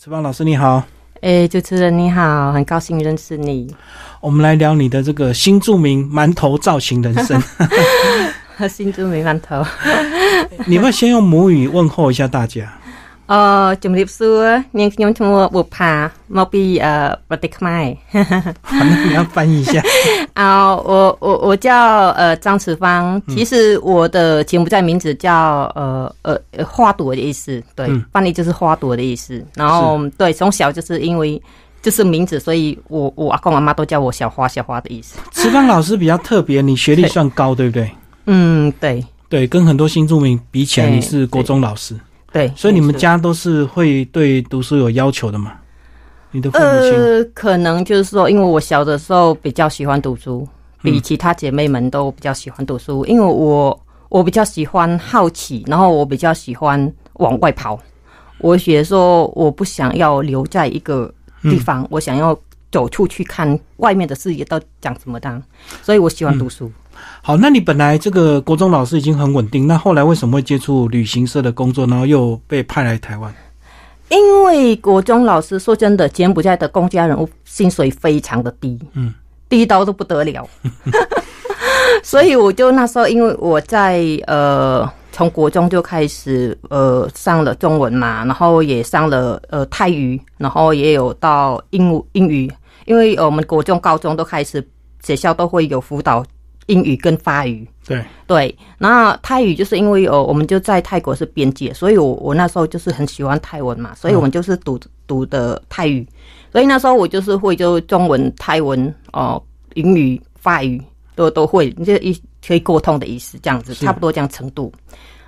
池芳老师你好，哎，主持人你好，很高兴认识你。我们来聊你的这个新著名馒头造型人生。新著名馒头，你要不要先用母语问候一下大家？哦，ជំរាបសួរនាងខ្ញុំឈ្មោះបុផាមកពី呃ប្រទេសខ្មែរ好，那你要翻译一下。啊，我我我叫呃张慈芳，其实我的柬埔寨名字叫呃呃呃花朵的意思，对，翻译就是花朵的意思。然后对，从小就是因为就是名字，所以我我阿公阿妈都叫我小花小花的意思。池芳老师比较特别，你学历算高，对不对？嗯，对对，跟很多新住民比起来，你是国中老师。 对，所以你们家都是会对读书有要求的嘛？你的父母亲？呃，可能就是说，因为我小的时候比较喜欢读书，比其他姐妹们都比较喜欢读书。因为我我比较喜欢好奇，然后我比较喜欢往外跑。我觉得说，我不想要留在一个地方，我想要走出去看外面的世界到讲什么的，所以我喜欢读书。好，那你本来这个国中老师已经很稳定，那后来为什么会接触旅行社的工作，然后又被派来台湾？因为国中老师说真的，柬埔寨的公家人物薪水非常的低，嗯，低到都不得了，所以我就那时候，因为我在呃从国中就开始呃上了中文嘛，然后也上了呃泰语，然后也有到英英语，因为我们国中、高中都开始学校都会有辅导。英语跟法语，对对，那泰语就是因为哦，我们就在泰国是边界，所以我我那时候就是很喜欢泰文嘛，所以我们就是读读的泰语，所以那时候我就是会就中文、泰文哦，英语、法语都都会，就一可以沟通的意思，这样子差不多这样程度。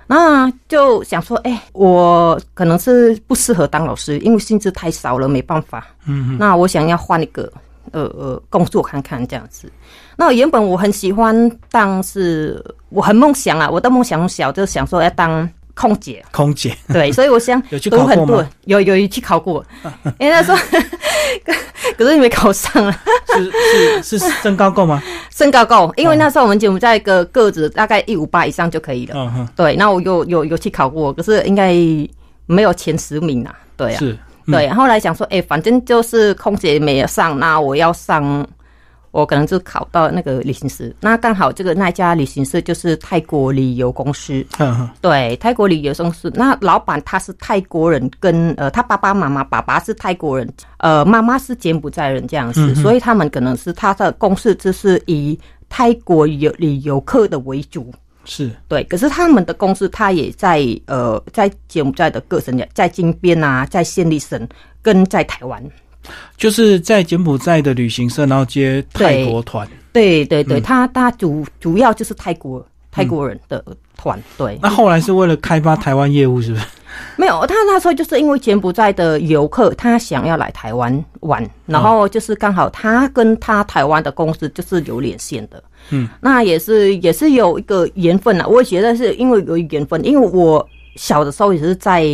那就想说，哎，我可能是不适合当老师，因为薪资太少了，没办法。嗯，那我想要换一个。呃呃，工作看看这样子。那原本我很喜欢当，是我很梦想啊。我的梦想小就想说要当空姐。空姐对，所以我想 有去考过吗？有有去考过，因为他说，可是你没考上啊。是是是身高够吗？身高够，因为那时候我们节目在一个个子大概一五八以上就可以了。嗯哼。对，那我有有有去考过，可是应该没有前十名啊。对啊。是。对，后来想说，哎，反正就是空姐没有上，那我要上，我可能就考到那个旅行社。那刚好这个那家旅行社就是泰国旅游公司。嗯对，泰国旅游公司，那老板他是泰国人，跟呃他爸爸妈妈，爸爸是泰国人，呃妈妈是柬埔寨人这样子，所以他们可能是他的公司就是以泰国游旅游客的为主。是对，可是他们的公司，他也在呃，在柬埔寨的各省，在金边啊，在暹粒省，跟在台湾，就是在柬埔寨的旅行社，然后接泰国团。对对对，他他主主要就是泰国泰国人的团。对，那后来是为了开发台湾业务，是不是？没有，他那时候就是因为柬埔寨的游客，他想要来台湾玩，然后就是刚好他跟他台湾的公司就是有连线的。嗯，那也是也是有一个缘分啊。我觉得是因为有缘分，因为我小的时候也是在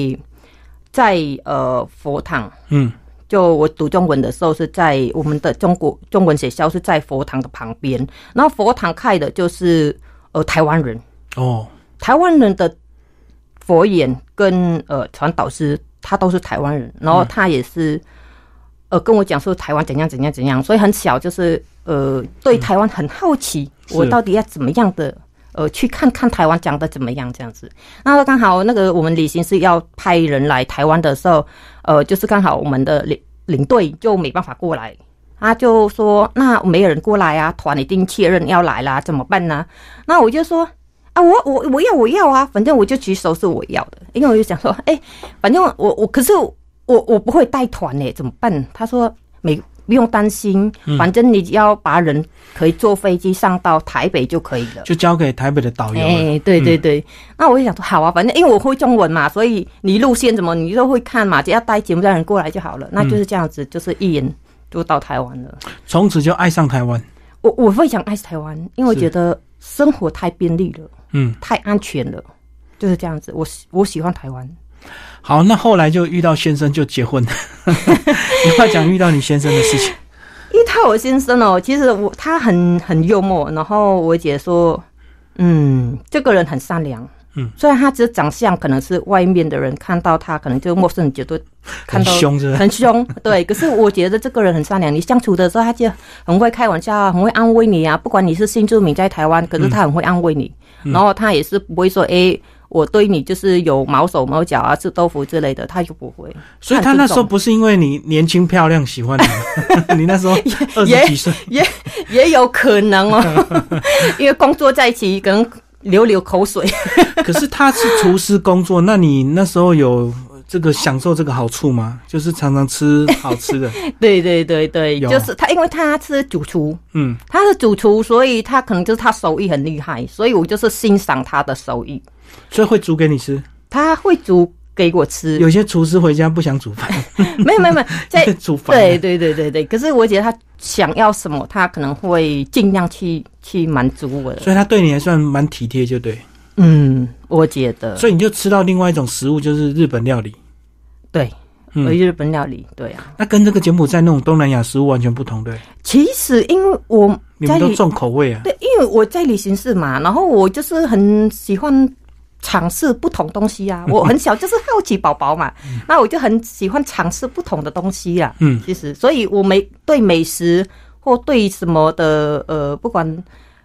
在呃佛堂，嗯，就我读中文的时候是在我们的中国中文学校是在佛堂的旁边，然后佛堂开的就是呃台湾人哦，台湾人的佛眼跟呃传导师他都是台湾人，然后他也是呃跟我讲说台湾怎样怎样怎样，所以很小就是。呃，对台湾很好奇，我到底要怎么样的呃去看看台湾讲的怎么样这样子。那刚好那个我们旅行是要派人来台湾的时候，呃，就是刚好我们的领领队就没办法过来，他就说那没有人过来啊，团已经确认要来啦，怎么办呢？那我就说啊，我我我要我要啊，反正我就举手是我要的，因为我就想说，哎，反正我我可是我我不会带团呢，怎么办？他说没。不用担心，反正你只要把人可以坐飞机上到台北就可以了，就交给台北的导游。哎，对对对，那我就想说，好啊，反正因为我会中文嘛，所以你路线怎么你都会看嘛，只要带节目的人过来就好了。那就是这样子，就是一眼就到台湾了，从此就爱上台湾。我我非常爱台湾，因为我觉得生活太便利了，嗯，太安全了，就是这样子。我我喜欢台湾。好，那后来就遇到先生就结婚。你快讲遇到你先生的事情。遇到我先生哦，其实我他很很幽默，然后我姐说，嗯，这个人很善良，嗯，虽然他只是长相可能是外面的人看到他，可能就陌生人觉得看到很凶是吧？很凶，对。可是我觉得这个人很善良，你相处的时候他就很会开玩笑啊，很会安慰你啊。不管你是新住民在台湾，可是他很会安慰你，然后他也是不会说诶。我对你就是有毛手毛脚啊，吃豆腐之类的，他就不会。所以他那时候不是因为你年轻漂亮喜欢你，你那时候 二十几岁，也也有可能哦，因为工作在一起可能流流口水。可是他是厨师工作，那你那时候有这个享受这个好处吗？就是常常吃好吃的。对对对对，就是他，因为他是主厨，嗯，他是主厨，所以他可能就是他手艺很厉害，所以我就是欣赏他的手艺。所以会煮给你吃，他会煮给我吃。有些厨师回家不想煮饭，没有没有没有 在煮饭。对对对对对。可是我觉得他想要什么，他可能会尽量去去满足我。所以他对你还算蛮体贴，就对。嗯，我觉得。所以你就吃到另外一种食物，就是日本料理。对，嗯，日本料理，对啊。那跟这个柬埔寨那种东南亚食物完全不同，对。其实因为我你们都重口味啊。对，因为我在旅行社嘛，然后我就是很喜欢。尝试不同东西啊！我很小就是好奇宝宝嘛，那我就很喜欢尝试不同的东西呀。嗯，其实，所以我没对美食或对什么的呃，不管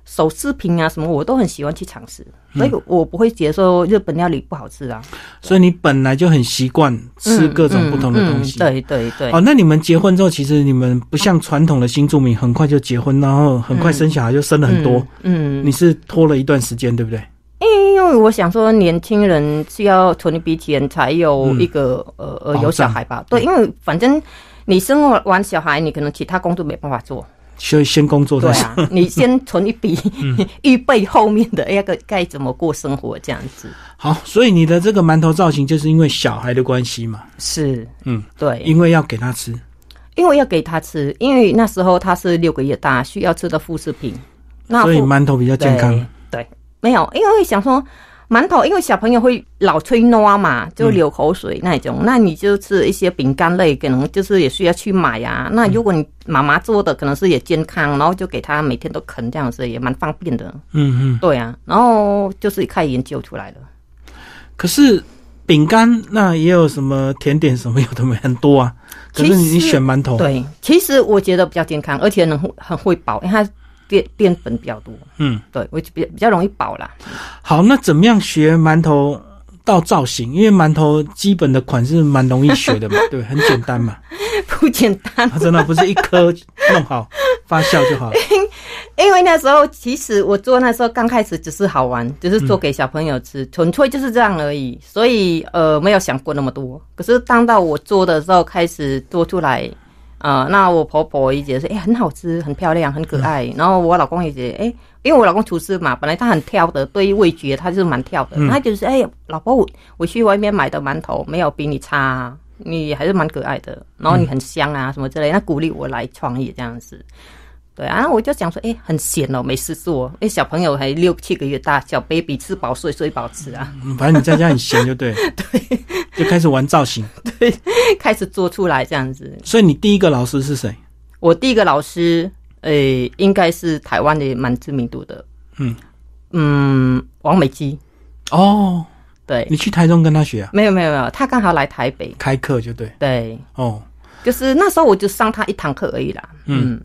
手饰品啊什么，我都很喜欢去尝试。所以我不会觉得说日本料理不好吃啊。所以你本来就很习惯吃各种不同的东西。对对对。哦，那你们结婚之后，其实你们不像传统的新住民，很快就结婚，然后很快生小孩，就生了很多。嗯，你是拖了一段时间，对不对？因为我想说，年轻人需要存一笔钱才有一个呃呃有小孩吧？对，因为反正你生完小孩，你可能其他工作没办法做，所以先工作对啊，你先存一笔 预备后面的那个该怎么过生活这样子。好，所以你的这个馒头造型就是因为小孩的关系嘛？是，嗯，对，因为要给他吃，因为要给他吃，因为那时候他是六个月大，需要吃的副食品，那所以馒头比较健康。没有，因为想说馒头，因为小朋友会老吹糯嘛，就流口水那种。那你就吃一些饼干类，可能就是也需要去买呀。那如果你妈妈做的，可能是也健康，然后就给他每天都啃这样子，也蛮方便的。嗯嗯，对啊。然后就是开始研究出来了。可是饼干那也有什么甜点什么有的没很多啊。可是你选馒头，对，其实我觉得比较健康，而且能很会饱，因为它。淀淀粉比较多，嗯，对我比比较容易饱啦。好，那怎么样学馒头到造型？因为馒头基本的款式蛮容易学的嘛，对，很简单嘛。不简单，真的不是一颗弄好发酵就好 了。因为那时候其实我做那时候刚开始只是好玩，只是做给小朋友吃，纯粹就是这样而已。所以呃，没有想过那么多。可是当到我做的时候，开始做出来。啊，那我婆婆也觉得，哎，很好吃，很漂亮，很可爱。然后我老公也觉得，哎，因为我老公厨师嘛，本来他很挑的，对于味觉他就是蛮挑的。他就是，哎，老婆，我我去外面买的馒头没有比你差，你还是蛮可爱的，然后你很香啊，什么之类，那鼓励我来创业这样子。对啊，我就想说，哎，很闲哦，没事做。哎，小朋友还六七个月大，小 baby 吃饱睡，睡饱吃啊。反正你在家很闲就对。对，就开始玩造型。对，开始做出来这样子。所以你第一个老师是谁？我第一个老师，诶，应该是台湾的蛮知名度的。嗯嗯，王美姬。哦，对。你去台中跟他学啊？没有没有没有，他刚好来台北开课就对。对。哦，就是那时候我就上他一堂课而已啦。嗯。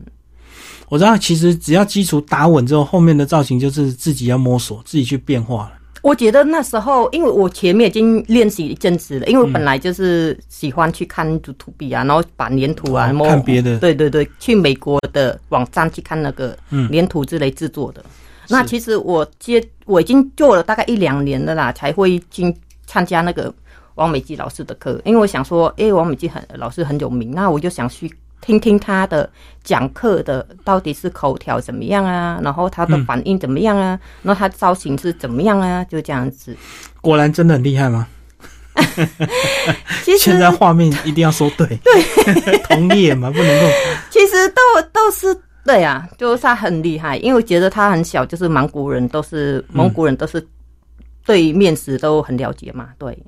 我知道，其实只要基础打稳之后，后面的造型就是自己要摸索，自己去变化了。我觉得那时候，因为我前面已经练习一阵子了，因为我本来就是喜欢去看土土币啊，然后把粘土啊，看别的，对对对，去美国的网站去看那个粘土之类制作的。那其实我接我已经做了大概一两年了啦，才会进参加那个王美姬老师的课，因为我想说，哎，王美姬很老师很有名，那我就想去。听听他的讲课的到底是口条怎么样啊？然后他的反应怎么样啊？然后他造型是怎么样啊？就这样子。果然真的很厉害吗？其实现在画面一定要说对，对，同业嘛不能够。其实都都是对啊，就是他很厉害，因为我觉得他很小，就是蒙古人都是蒙古人都是。对面食都很了解嘛？对，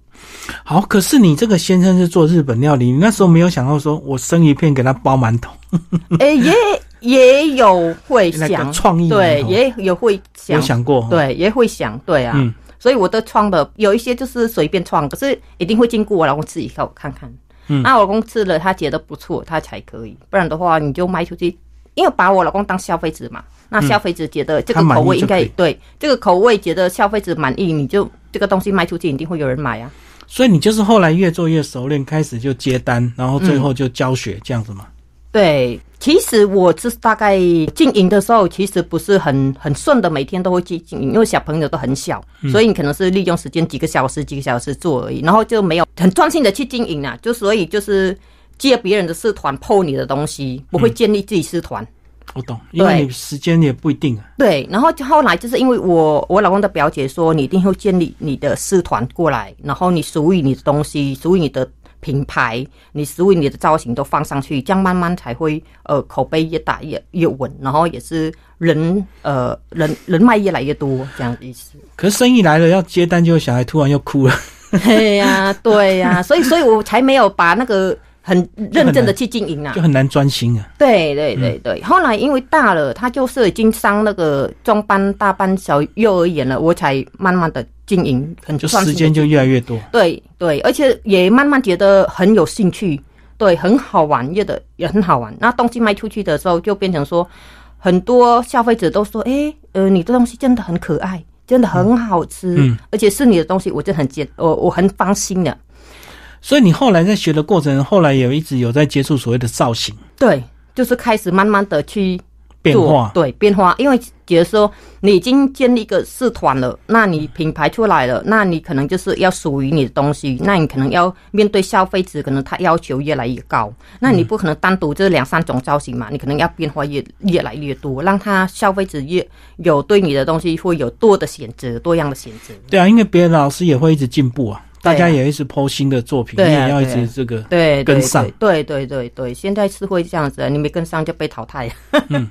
好。可是你这个先生是做日本料理，你那时候没有想到说我生鱼片给他包馒头？哎，也也有会想创意，对，也有会想有想过，对，也会想，对啊。所以我的创的有一些就是随便创，可是一定会经过我老公吃一口看看。嗯，那我老公吃了，他觉得不错，他才可以。不然的话，你就卖出去，因为把我老公当消费者嘛。那消费者觉得这个口味应该对这个口味觉得消费者满意，你就这个东西卖出去，一定会有人买啊。所以你就是后来越做越熟练，开始就接单，然后最后就教学这样子吗？对，其实我是大概经营的时候，其实不是很很顺的，每天都会去经营，因为小朋友都很小，所以你可能是利用时间几个小时、几个小时做而已，然后就没有很专心的去经营啊。就所以就是借别人的社团破你的东西，不会建立自己社团。我懂，因为你时间也不一定啊。对，然后就后来就是因为我我老公的表姐说，你一定会建立你的社团过来，然后你属于你的东西，属于你的。品牌，你属于你的造型都放上去，这样慢慢才会呃口碑越大越越稳，然后也是人呃人人脉越来越多这样的意思。可是生意来了要接单，就小孩突然又哭了。对呀，对呀，所以所以我才没有把那个。很认真的去经营啊，就很难专心啊。对对对对，后来因为大了，他就是已经上那个中班、大班、小幼儿园了，我才慢慢的经营，很就时间就越来越多。对对，而且也慢慢觉得很有兴趣，对，很好玩，也的也很好玩。那东西卖出去的时候，就变成说，很多消费者都说，哎，呃，你的东西真的很可爱，真的很好吃，嗯，而且是你的东西，我就很接，我我很放心的。所以你后来在学的过程，后来也一直有在接触所谓的造型，对，就是开始慢慢的去变化，对变化。因为觉得说你已经建立一个社团了，那你品牌出来了，那你可能就是要属于你的东西，那你可能要面对消费者，可能他要求越来越高，那你不可能单独这两三种造型嘛，你可能要变化越越来越多，让他消费者越有对你的东西会有多的选择，多样的选择。对啊，因为别的老师也会一直进步啊。大家也一直抛新的作品，你也要一直这个对跟上，对对对对，现在是会这样子，你没跟上就被淘汰。嗯，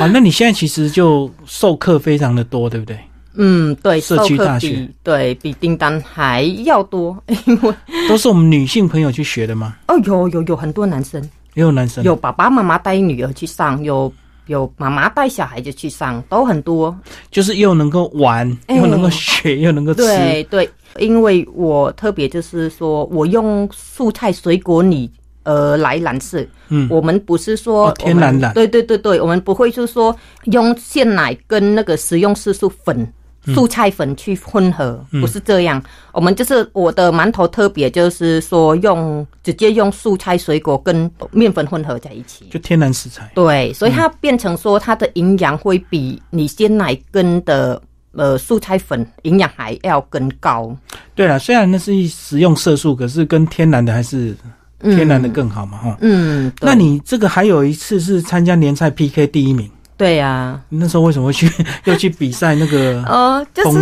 好，那你现在其实就授课非常的多，对不对？嗯，对，社区大学对比订单还要多，因为都是我们女性朋友去学的吗？哦，有有有很多男生，也有男生，有爸爸妈妈带女儿去上，有有妈妈带小孩子去上，都很多，就是又能够玩，又能够学，又能够吃，对对。因为我特别就是说，我用蔬菜水果泥呃来染色。嗯，我们不是说天然染，对对对对，我们不会就是说用鲜奶跟那个食用色素粉、蔬菜粉去混合，不是这样。我们就是我的馒头特别就是说用直接用素菜水果跟面粉混合在一起，就天然食材。对，所以它变成说它的营养会比你鲜奶跟的。呃，素菜粉营养还要更高。对了，虽然那是食用色素，可是跟天然的还是天然的更好嘛，哈。嗯，那你这个还有一次是参加年菜 PK 第一名。对呀，那时候为什么会去 又去比赛那个？呃，就是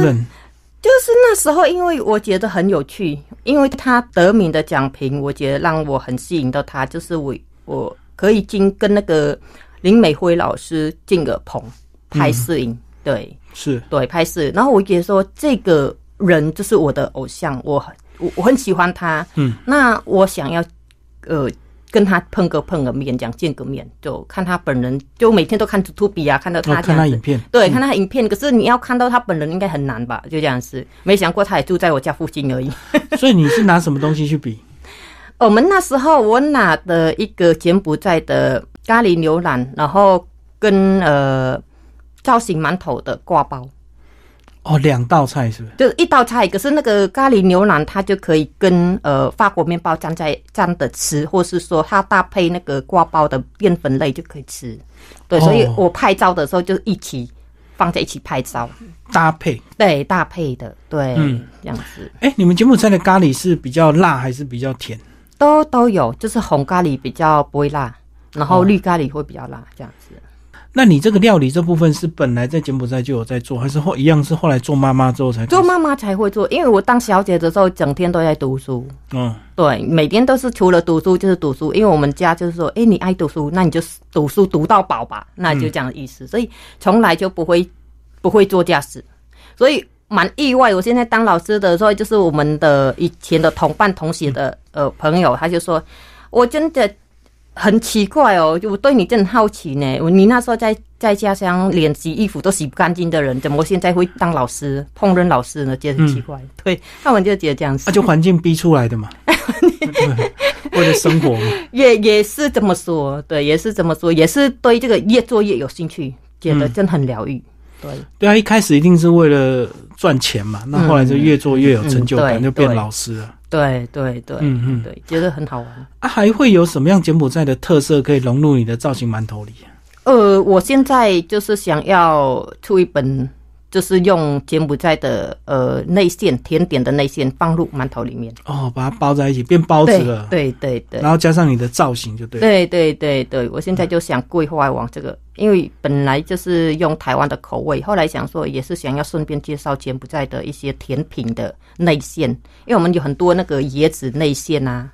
就是那时候，因为我觉得很有趣，因为他得名的奖评，我觉得让我很吸引到他，就是我我可以进跟那个林美辉老师进个棚拍摄影，对。是。对拍摄，然后我觉得说这个人就是我的偶像，我我我很喜欢他，嗯，那我想要呃跟他碰个碰个面，这样见个面，就看他本人，就每天都看 To B 啊，看到他看他影片，对，看他影片，可是你要看到他本人应该很难吧？就这样子，没想过他也住在我家附近而已。所以你是拿什么东西去比？我们那时候我拿的一个柬埔寨的咖喱牛腩，然后跟呃。造型馒头的挂包，哦，两道菜是不是？就是一道菜，可是那个咖喱牛腩它就可以跟呃法国面包沾在沾的吃，或是说它搭配那个挂包的淀粉类就可以吃。对，所以我拍照的时候就一起放在一起拍照，搭配对搭配的对，嗯，这样子。哎，你们柬埔寨的咖喱是比较辣还是比较甜？都都有，就是红咖喱比较不会辣，然后绿咖喱会比较辣，这样子。那你这个料理这部分是本来在柬埔寨就有在做，还是后一样是后来做妈妈之后才做妈妈才会做？因为我当小姐的时候，整天都在读书。嗯，对，每天都是除了读书就是读书。因为我们家就是说，哎，你爱读书，那你就读书读到饱吧，那就这样的意思。所以从来就不会不会做家事，所以蛮意外。我现在当老师的时候，就是我们的以前的同伴同学的呃朋友，他就说，我真的。很奇怪哦，我对你真的好奇呢。你那时候在在家乡连洗衣服都洗不干净的人，怎么现在会当老师、烹饪老师呢？觉得很奇怪。对他们就觉得这样子，那就环境逼出来的嘛。为了生活嘛，也也是这么说，对，也是这么说，也是对这个越做越有兴趣，觉得真的很疗愈。对，对啊，一开始一定是为了赚钱嘛，那后来就越做越有成就感，就变老师了。对对对，嗯嗯，对，觉得很好玩。啊，还会有什么样柬埔寨的特色可以融入你的造型馒头里？呃，我现在就是想要出一本。就是用柬埔寨的呃内馅甜点的内馅放入馒头里面哦，把它包在一起变包子了。对对对，然后加上你的造型就对。对对对对，我现在就想规划往这个，因为本来就是用台湾的口味，后来想说也是想要顺便介绍柬埔寨的一些甜品的内馅，因为我们有很多那个椰子内馅啊。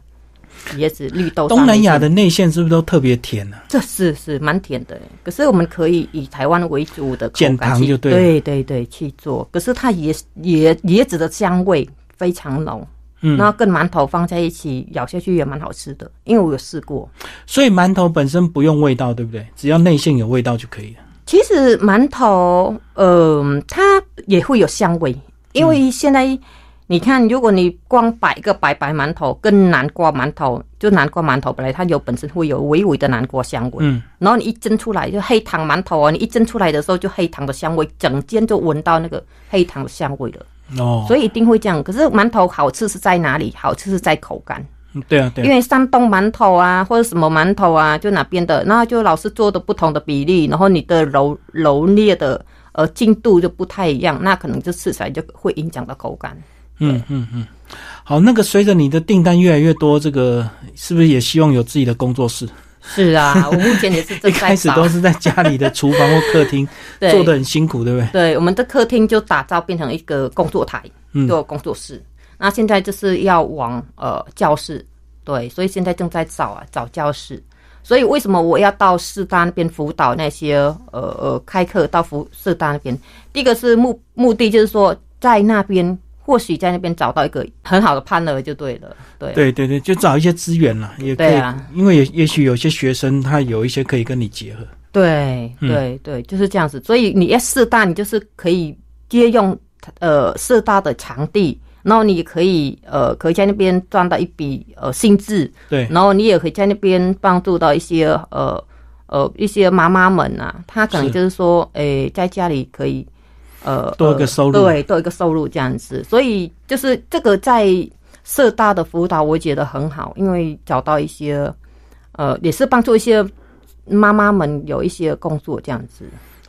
椰子、绿豆。东南亚的内馅是不是都特别甜呢？这是是蛮甜的，可是我们可以以台湾为主的减糖就对，对对对去做。可是它椰椰椰子的香味非常浓，嗯，然后跟馒头放在一起咬下去也蛮好吃的，因为我有试过。所以馒头本身不用味道，对不对？只要内馅有味道就可以了。其实馒头，呃，它也会有香味，因为现在。你看，如果你光摆一个白白馒头跟南瓜馒头，就南瓜馒头本来它有本身会有微微的南瓜香味，嗯，然后你一蒸出来就黑糖馒头啊，你一蒸出来的时候就黑糖的香味，整间就闻到那个黑糖的香味了，哦，所以一定会这样。可是馒头好吃是在哪里？好吃是在口感，对啊，对，因为山东馒头啊或者什么馒头啊，就哪边的，然后就老是做的不同的比例，然后你的揉揉捏的呃进度就不太一样，那可能就吃起来就会影响到口感。嗯嗯嗯，好，那个随着你的订单越来越多，这个是不是也希望有自己的工作室？是啊，我目前也是一开始都是在家里的厨房或客厅，做的很辛苦，对不对？对，我们的客厅就打造变成一个工作台，做工作室。那现在就是要往呃教室，对，所以现在正在找啊找教室。所以为什么我要到四大那边辅导那些呃呃开课到福四大那边？第一个是目目的就是说在那边。或许在那边找到一个很好的判了就对了，对对对对，就找一些资源了，也可以啊。因为也也许有些学生他有一些可以跟你结合，对对对，就是这样子。所以你要四大，你就是可以借用呃四大的场地，然后你也可以呃可以在那边赚到一笔呃薪资，对，然后你也可以在那边帮助到一些呃呃一些妈妈们啊，她可能就是说，诶，在家里可以。呃，多一个收入，对，多一个收入这样子，所以就是这个在社大的辅导，我觉得很好，因为找到一些，呃，也是帮助一些妈妈们有一些工作这样子。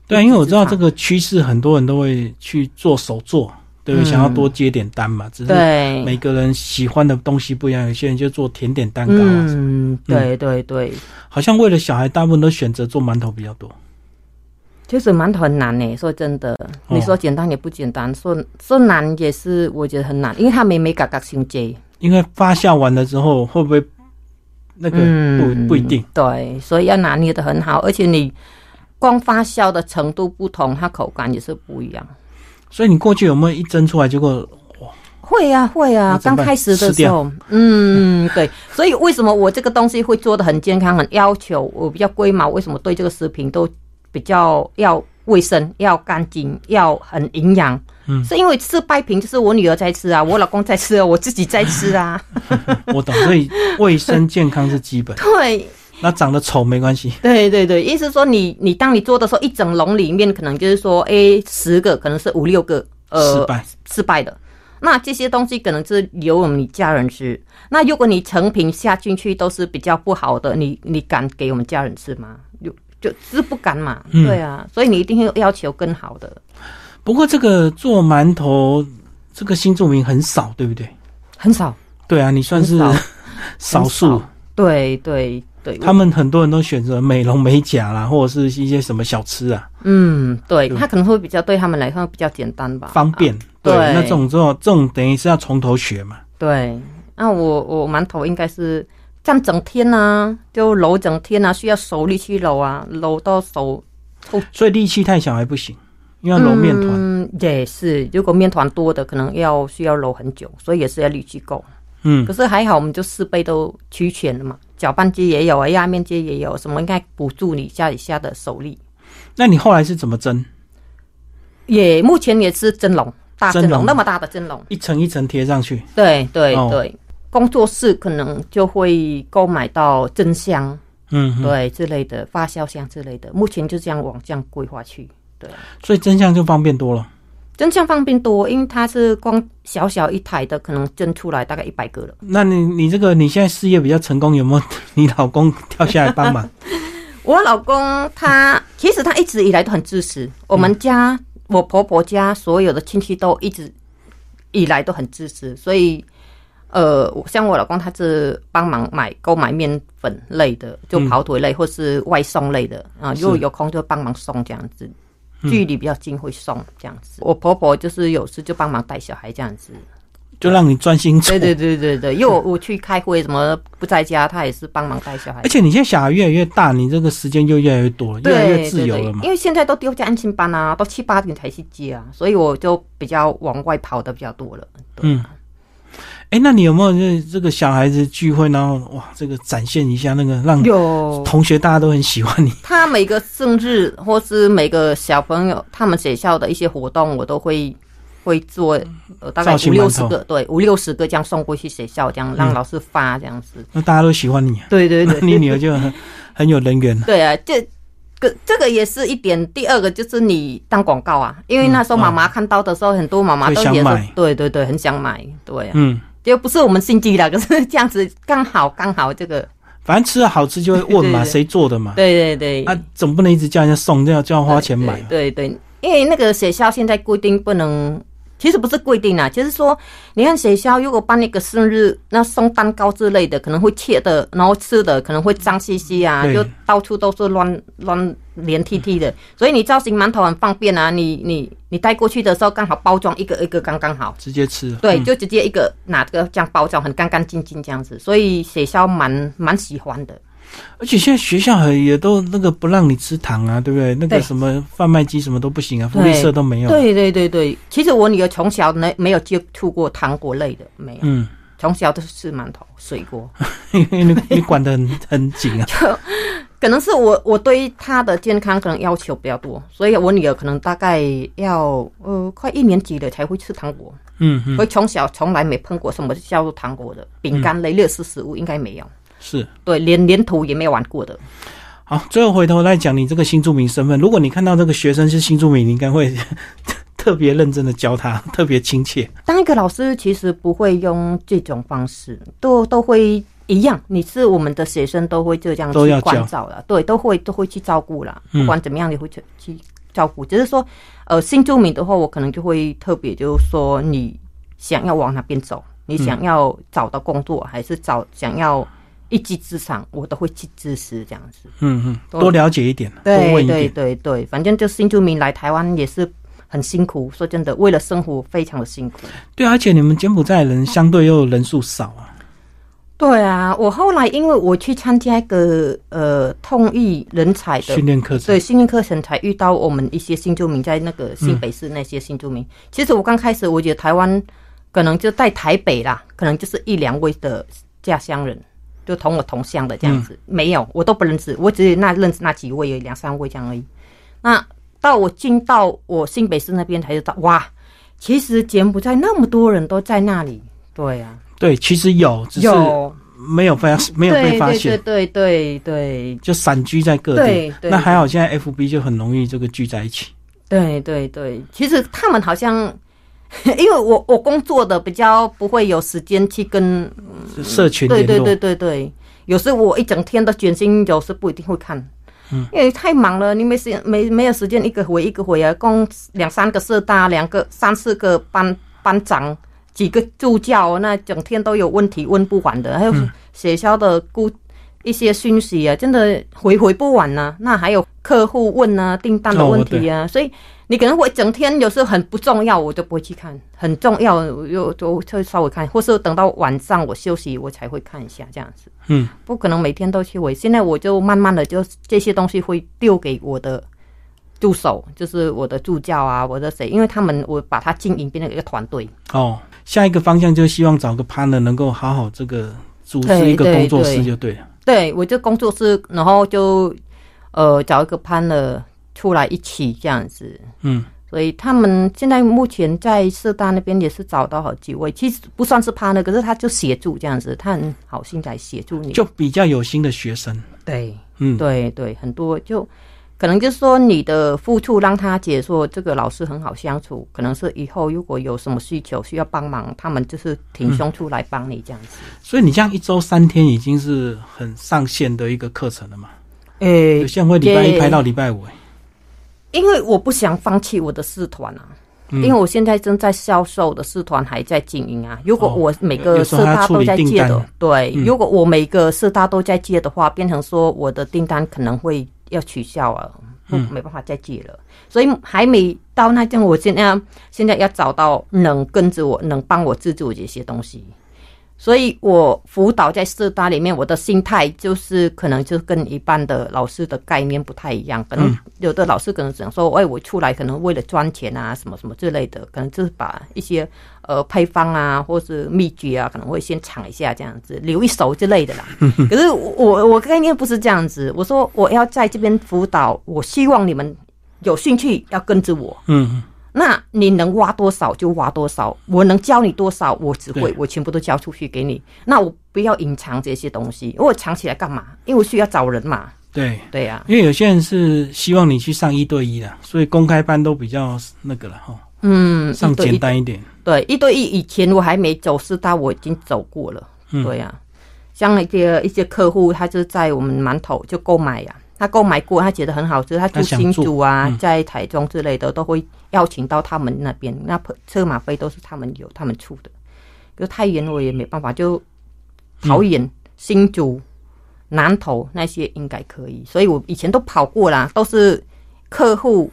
对，因为我知道这个趋势，很多人都会去做手作，对，想要多接点单嘛。只是每个人喜欢的东西不一样，有些人就做甜点蛋糕。嗯，对对对。好像为了小孩，大部分都选择做馒头比较多。其实馒头很难呢，说真的，你说简单也不简单，说说难也是，我觉得很难，因为它没没嘎嘎心结。因为发酵完了之后，会不会那个不不一定？对，所以要拿捏的很好，而且你光发酵的程度不同，它口感也是不一样。所以你过去有没有一蒸出来结果哇？会啊会啊，刚开始的时候，嗯，对。所以为什么我这个东西会做的很健康，很要求我比较龟毛？为什么对这个食品都？比较要卫生，要干净，要很营养。嗯，是因为吃白瓶就是我女儿在吃啊，我老公在吃啊，我自己在吃啊。我懂，所以卫生健康是基本。对，那长得丑没关系。对对对，意思说你你当你做的时候，一整笼里面可能就是说，哎，十个可能是五六个呃失败失败的。那这些东西可能是由你家人吃。那如果你成品下进去都是比较不好的，你你敢给我们家人吃吗？就是不敢嘛，对啊，所以你一定要要求更好的。不过这个做馒头，这个新住民很少，对不对？很少。对啊，你算是 少数。对对对，他们很多人都选择美容美甲啦，或者是一些什么小吃啊。嗯，对，他可能会比较对他们来说比较简单吧，方便。对，那这种这种这种等于是要从头学嘛。对，那我我馒头应该是。站整天呐，就揉整天呐，需要手力去揉啊，揉到手。所以力气太小还不行，因为揉面团。嗯，也是，如果面团多的，可能要需要揉很久，所以也是要力气够。嗯，可是还好，我们就四倍都齐全了嘛，搅拌机也有啊，压面机也有，什么应该补助你家里下的手力。那你后来是怎么蒸？也目前也是蒸笼，大蒸笼那么大的蒸笼，一层一层贴上去。对对对，工作室可能就会购买到真香，嗯，对之类的发酵箱之类的。目前就这样往这样规划去，对。所以蒸箱就方便多了。真相方便多，因为它是光小小一台的，可能蒸出来大概一百个了。那你你这个你现在事业比较成功，有没有你老公跳下来帮忙？我老公他其实他一直以来都很支持我们家。我婆婆家所有的亲戚都一直以来都很支持，所以，呃，像我老公他是帮忙买购买面粉类的，就跑腿类或是外送类的啊，如果有空就帮忙送这样子，距离比较近会送这样子。我婆婆就是有事就帮忙带小孩这样子。就让你专心做。对对对对对，因为我我去开会，什么不在家，他也是帮忙带小孩。而且你现在小孩越来越大，你这个时间就越来越多，越来越自由了嘛。因为现在都丢在安心班啊，都七八点才去接啊，所以我就比较往外跑的比较多了。嗯，哎，那你有没有这这个小孩子聚会，然后哇，这个展现一下那个让有同学大家都很喜欢你？他每个生日或是每个小朋友他们学校的一些活动，我都会。会做呃大概五六十个，对五六十个这样送过去学校，这样让老师发这样子。那大家都喜欢你，对对 对，你女儿就很很有人缘。对啊，这个这个也是一点。第二个就是你当广告啊，因为那时候妈妈看到的时候，很多妈妈都想买，对对对，很想买，对，嗯，就不是我们心机了，可是这样子刚好刚好这个，反正吃的好吃就会问嘛，谁做的嘛，对对对，啊，总不能一直叫人家送，这样就要花钱买，对对，因为那个学校现在规定不能。其实不是规定啊，就是说，你看学校如果办一个生日，那送蛋糕之类的，可能会切的，然后吃的可能会脏兮兮啊，就到处都是乱乱连踢踢的。所以你造型馒头很方便啊，你你你带过去的时候刚好包装一个一个刚刚好，直接吃。对，就直接一个拿这个这样包装，很干干净净这样子，所以学校蛮蛮喜欢的。而且现在学校也都那个不让你吃糖啊，对不对？那个什么贩卖机什么都不行啊，福利社都没有。对对对对，其实我女儿从小没没有接触过糖果类的，没有。嗯，从小都是吃馒头、水果。因为你你管得很很紧啊。可能是我我对她的健康可能要求比较多，所以我女儿可能大概要呃快一年级了才会吃糖果。嗯嗯。所以从小从来没碰过什么叫做糖果的饼干类、乐事食物，应该没有。是对，连连土也没有玩过的。好，最后回头来讲你这个新住民身份。如果你看到这个学生是新住民，你应该会 特别认真的教他，特别亲切。当一个老师其实不会用这种方式，都都会一样。你是我们的学生，都会这样去关照了。对，都会都会去照顾了。不管怎么样，你会去去照顾。只是说，呃，新住民的话，我可能就会特别，就是说，你想要往哪边走？你想要找到工作，还是找想要？一技之长，我都会去支持这样子。嗯嗯，多了解一点，多问一点。对对对反正就新住民来台湾也是很辛苦。说真的，为了生活非常的辛苦。对，而且你们柬埔寨人相对又人数少啊。对啊，我后来因为我去参加一个呃通译人才的训练课程，对训练课程才遇到我们一些新住民在那个新北市那些新住民。其实我刚开始我觉得台湾可能就在台北啦，可能就是一两位的家乡人。就同我同乡的这样子，没有，我都不认识，我只有那认识那几位，有两三位这样而已。那到我进到我新北市那边才知道，哇，其实柬埔寨那么多人都在那里。对啊，对，其实有，只是没有发没有被发现，对对对，就散居在各地。那还好，现在 FB 就很容易这个聚在一起。对对对，其实他们好像。因为我我工作的比较不会有时间去跟社群对对对对对，有时我一整天的卷心，有时不一定会看，嗯，因为太忙了，你没时间没没有时间一个回一个回啊，共两三个社大，两个三四个班班长，几个助教，那整天都有问题问不完的，还有学校的顾一些讯息啊，真的回回不完呢。那还有客户问啊订单的问题啊，所以。你可能会整天有时候很不重要，我就不会去看；很重要，我又就会稍微看，或是等到晚上我休息我才会看一下这样子。嗯，不可能每天都去回。现在我就慢慢的就这些东西会丢给我的助手，就是我的助教啊，我的谁，因为他们我把它经营变成一个团队。哦，下一个方向就希望找个 partner 能够好好这个组织一个工作室就对了。对，我就工作室，然后就呃找一个潘的出来一起这样子。嗯。所以他们现在目前在社大那边也是找到好几位，其实不算是潘的，可是他就协助这样子，他很好心在协助你，就比较有心的学生。对，嗯，对对，很多就可能就是说你的付出让他解说这个老师很好相处，可能是以后如果有什么需求需要帮忙，他们就是挺胸出来帮你这样子。所以你这样一周三天已经是很上线的一个课程了嘛？诶，有些会礼拜一排到礼拜五。因为我不想放弃我的社团啊，因为我现在正在销售的社团还在经营啊。如果我每个社大都在接的，对，如果我每个社大都在接的话，变成说我的订单可能会要取消啊，没办法再借了。所以还没到那天，我现在现在要找到能跟着我、能帮我制作这些东西。所以，我辅导在社大里面，我的心态就是可能就跟一般的老师的概念不太一样。可能有的老师可能只能说：“哎，我出来可能为了赚钱啊，什么什么之类的。”可能就是把一些呃配方啊，或是秘诀啊，可能会先尝一下这样子，留一手之类的啦。可是我我概念不是这样子。我说我要在这边辅导，我希望你们有兴趣要跟着我。嗯。那你能挖多少就挖多少，我能教你多少，我只会我全部都交出去给你。那我不要隐藏这些东西，我藏起来干嘛？因为我需要找人嘛。对对呀，因为有些人是希望你去上一对一的，所以公开班都比较那个了哈。嗯，上简单一点。对，一对一以前我还没走四大，我已经走过了。对呀，像一些一些客户，他就在我们馒头就购买呀。他购买过，他觉得很好吃。他住新竹啊，在台中之类的，都会邀请到他们那边。那车马费都是他们有，他们出的。就太远我也没办法，就桃园、新竹、南投那些应该可以。所以我以前都跑过啦，都是客户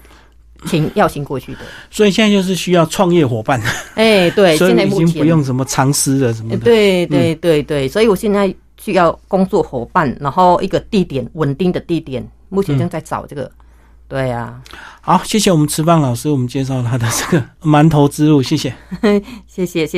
请邀请过去的。所以现在就是需要创业伙伴。哎，对，现在已经不用什么长师了什么的。对对对对，所以我现在。需要工作伙伴，然后一个地点稳定的地点，目前正在找这个。对呀，好，谢谢我们吃饭老师，我们介绍他的这个 馒头之路，谢谢，谢谢，谢谢。